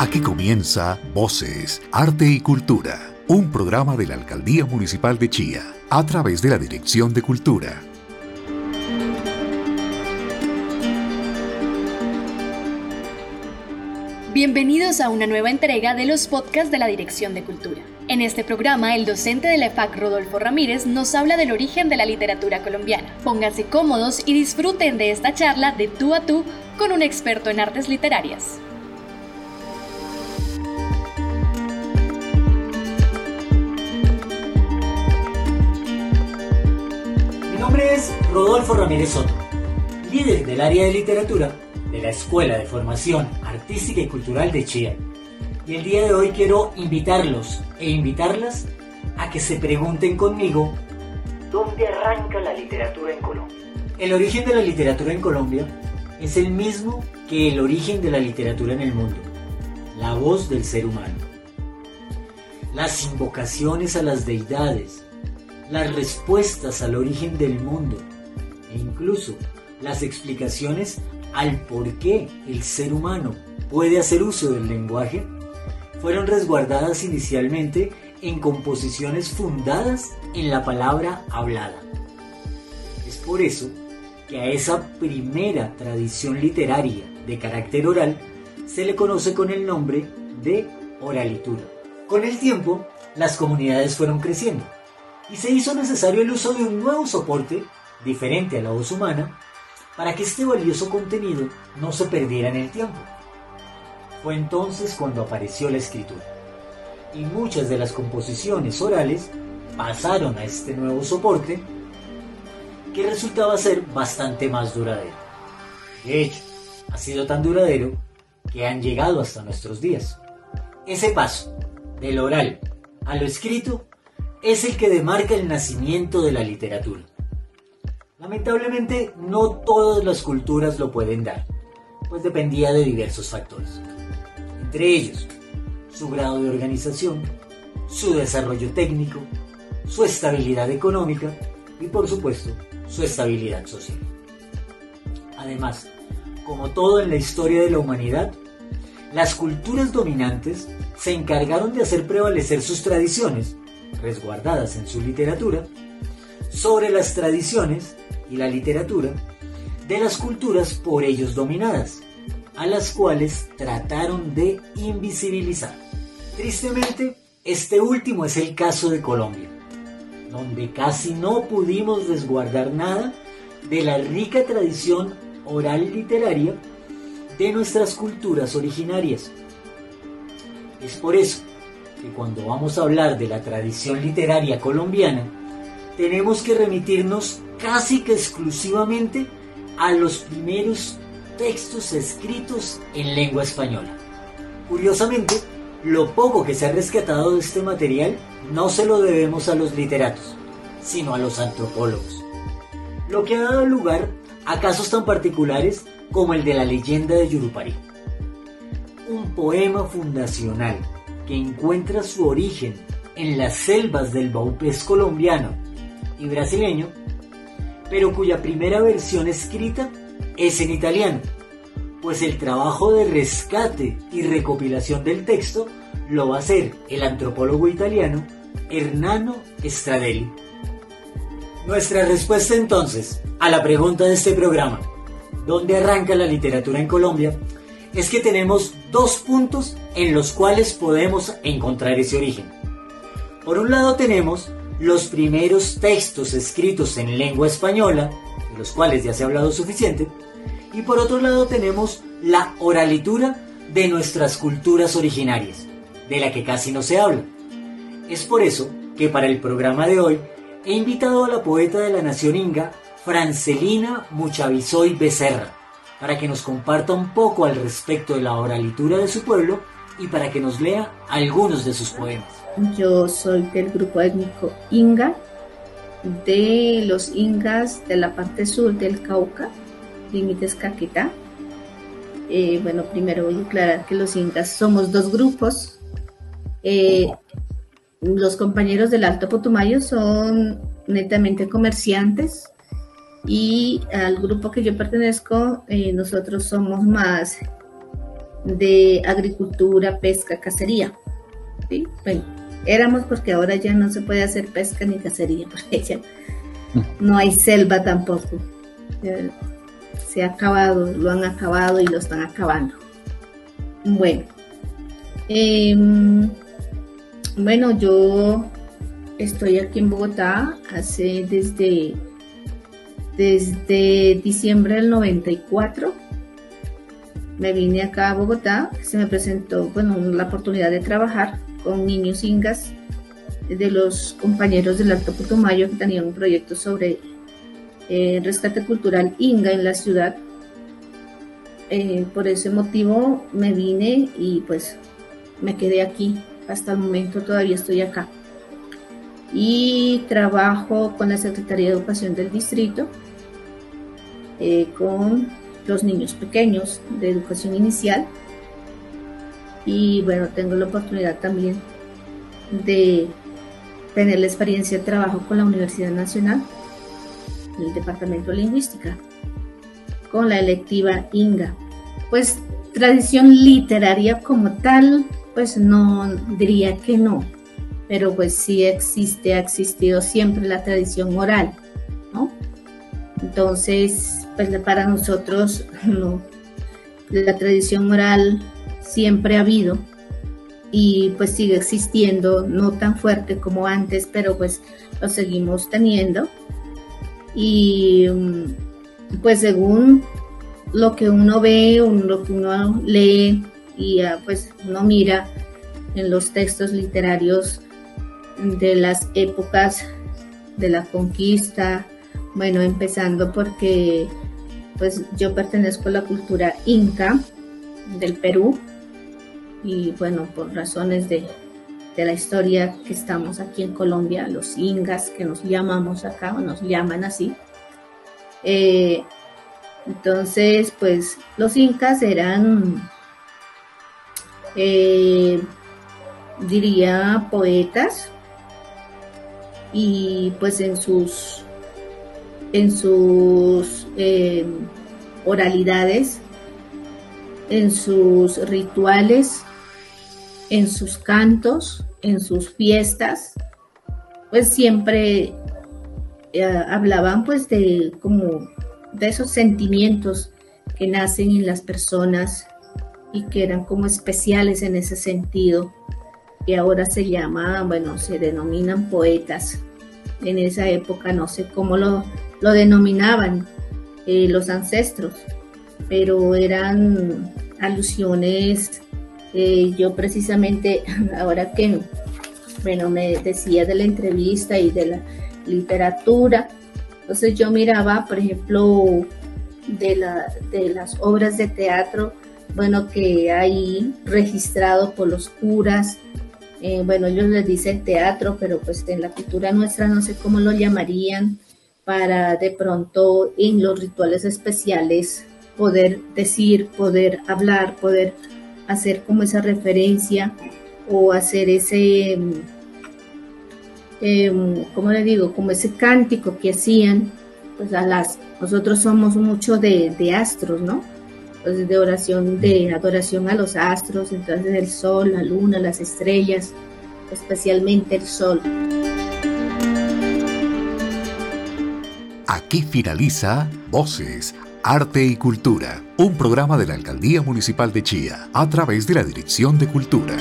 Aquí comienza Voces, Arte y Cultura, un programa de la Alcaldía Municipal de Chía, a través de la Dirección de Cultura. Bienvenidos a una nueva entrega de los podcasts de la Dirección de Cultura. En este programa, el docente de la EFAC, Rodolfo Ramírez, nos habla del origen de la literatura colombiana. Pónganse cómodos y disfruten de esta charla de tú a tú con un experto en artes literarias. Rodolfo Ramírez Soto, líder del área de literatura de la Escuela de Formación Artística y Cultural de Chía. Y el día de hoy quiero invitarlos e invitarlas a que se pregunten conmigo ¿dónde arranca la literatura en Colombia? El origen de la literatura en Colombia es el mismo que el origen de la literatura en el mundo, la voz del ser humano. Las invocaciones a las deidades, las respuestas al origen del mundo incluso las explicaciones al por qué el ser humano puede hacer uso del lenguaje fueron resguardadas inicialmente en composiciones fundadas en la palabra hablada. Es por eso que a esa primera tradición literaria de carácter oral se le conoce con el nombre de oralitura. Con el tiempo, las comunidades fueron creciendo y se hizo necesario el uso de un nuevo soporte, diferente a la voz humana, para que este valioso contenido no se perdiera en el tiempo. Fue entonces cuando apareció la escritura, y muchas de las composiciones orales pasaron a este nuevo soporte, que resultaba ser bastante más duradero. De hecho, ha sido tan duradero que han llegado hasta nuestros días. Ese paso del oral a lo escrito es el que demarca el nacimiento de la literatura. Lamentablemente, no todas las culturas lo pueden dar, pues dependía de diversos factores. Entre ellos, su grado de organización, su desarrollo técnico, su estabilidad económica y, por supuesto, su estabilidad social. Además, como todo en la historia de la humanidad, las culturas dominantes se encargaron de hacer prevalecer sus tradiciones resguardadas en su literatura, sobre las tradiciones y la literatura de las culturas por ellos dominadas, a las cuales trataron de invisibilizar. Tristemente, este último es el caso de Colombia, donde casi no pudimos resguardar nada de la rica tradición oral literaria de nuestras culturas originarias. Es por eso que cuando vamos a hablar de la tradición literaria colombiana, tenemos que remitirnos casi que exclusivamente a los primeros textos escritos en lengua española. Curiosamente, lo poco que se ha rescatado de este material no se lo debemos a los literatos, sino a los antropólogos. Lo que ha dado lugar a casos tan particulares como el de la leyenda de Yurupari. Un poema fundacional que encuentra su origen en las selvas del Baupés colombiano y brasileño, pero cuya primera versión escrita es en italiano, pues el trabajo de rescate y recopilación del texto lo va a hacer el antropólogo italiano Hernano Stradelli. Nuestra respuesta entonces a la pregunta de este programa, ¿dónde arranca la literatura en Colombia? es que tenemos dos puntos en los cuales podemos encontrar ese origen. Por un lado tenemos los primeros textos escritos en lengua española, de los cuales ya se ha hablado suficiente, y por otro lado tenemos la oralitura de nuestras culturas originarias, de la que casi no se habla. Es por eso que para el programa de hoy he invitado a la poeta de la nación inga, Francelina Muchavisoy Becerra, para que nos comparta un poco al respecto de la oralitura de su pueblo y para que nos lea algunos de sus poemas. Yo soy del grupo étnico Inga, de los Ingas de la parte sur del Cauca, límites Caquetá. Eh, bueno, primero voy a aclarar que los Ingas somos dos grupos. Eh, los compañeros del Alto Potumayo son netamente comerciantes, y al grupo que yo pertenezco, eh, nosotros somos más de agricultura, pesca, cacería. ¿sí? Bueno, éramos porque ahora ya no se puede hacer pesca ni cacería, porque ya no hay selva tampoco. Se ha acabado, lo han acabado y lo están acabando. Bueno, em, bueno, yo estoy aquí en Bogotá hace desde, desde diciembre del 94. Me vine acá a Bogotá, se me presentó bueno, la oportunidad de trabajar con niños ingas de los compañeros del Alto Putumayo que tenían un proyecto sobre eh, rescate cultural inga en la ciudad. Eh, por ese motivo me vine y pues me quedé aquí. Hasta el momento todavía estoy acá. Y trabajo con la Secretaría de Educación del Distrito, eh, con los niños pequeños de educación inicial. Y bueno, tengo la oportunidad también de tener la experiencia de trabajo con la Universidad Nacional, el Departamento de Lingüística, con la electiva INGA. Pues tradición literaria como tal, pues no diría que no, pero pues sí existe, ha existido siempre la tradición oral, ¿no? Entonces, pues para nosotros la tradición oral siempre ha habido y pues sigue existiendo, no tan fuerte como antes, pero pues lo seguimos teniendo. Y mm, pues según lo que uno ve, lo que uno lee y ah, pues uno mira en los textos literarios de las épocas de la conquista, bueno, empezando porque pues yo pertenezco a la cultura inca del Perú, y bueno, por razones de, la historia que estamos aquí en Colombia, los ingas que nos llamamos acá, o nos llaman así. Eh, entonces, pues los incas eran, eh, diría, poetas y pues en sus, en sus eh, oralidades, en sus rituales, en sus cantos, en sus fiestas, pues siempre eh, hablaban pues de como de esos sentimientos que nacen en las personas y que eran como especiales en ese sentido, que ahora se llama, bueno, se denominan poetas. En esa época no sé cómo lo, lo denominaban eh, los ancestros, pero eran alusiones eh, yo precisamente, ahora que, bueno, me decía de la entrevista y de la literatura, entonces yo miraba, por ejemplo, de, la, de las obras de teatro, bueno, que hay registrado por los curas, eh, bueno, ellos les dicen teatro, pero pues en la cultura nuestra no sé cómo lo llamarían, para de pronto en los rituales especiales poder decir, poder hablar, poder hacer como esa referencia o hacer ese, eh, ¿cómo le digo? Como ese cántico que hacían, pues a las, nosotros somos mucho de, de astros, ¿no? Entonces de oración, de adoración a los astros, entonces el sol, la luna, las estrellas, especialmente el sol. Aquí finaliza Voces Arte y Cultura, un programa de la Alcaldía Municipal de Chía a través de la Dirección de Cultura.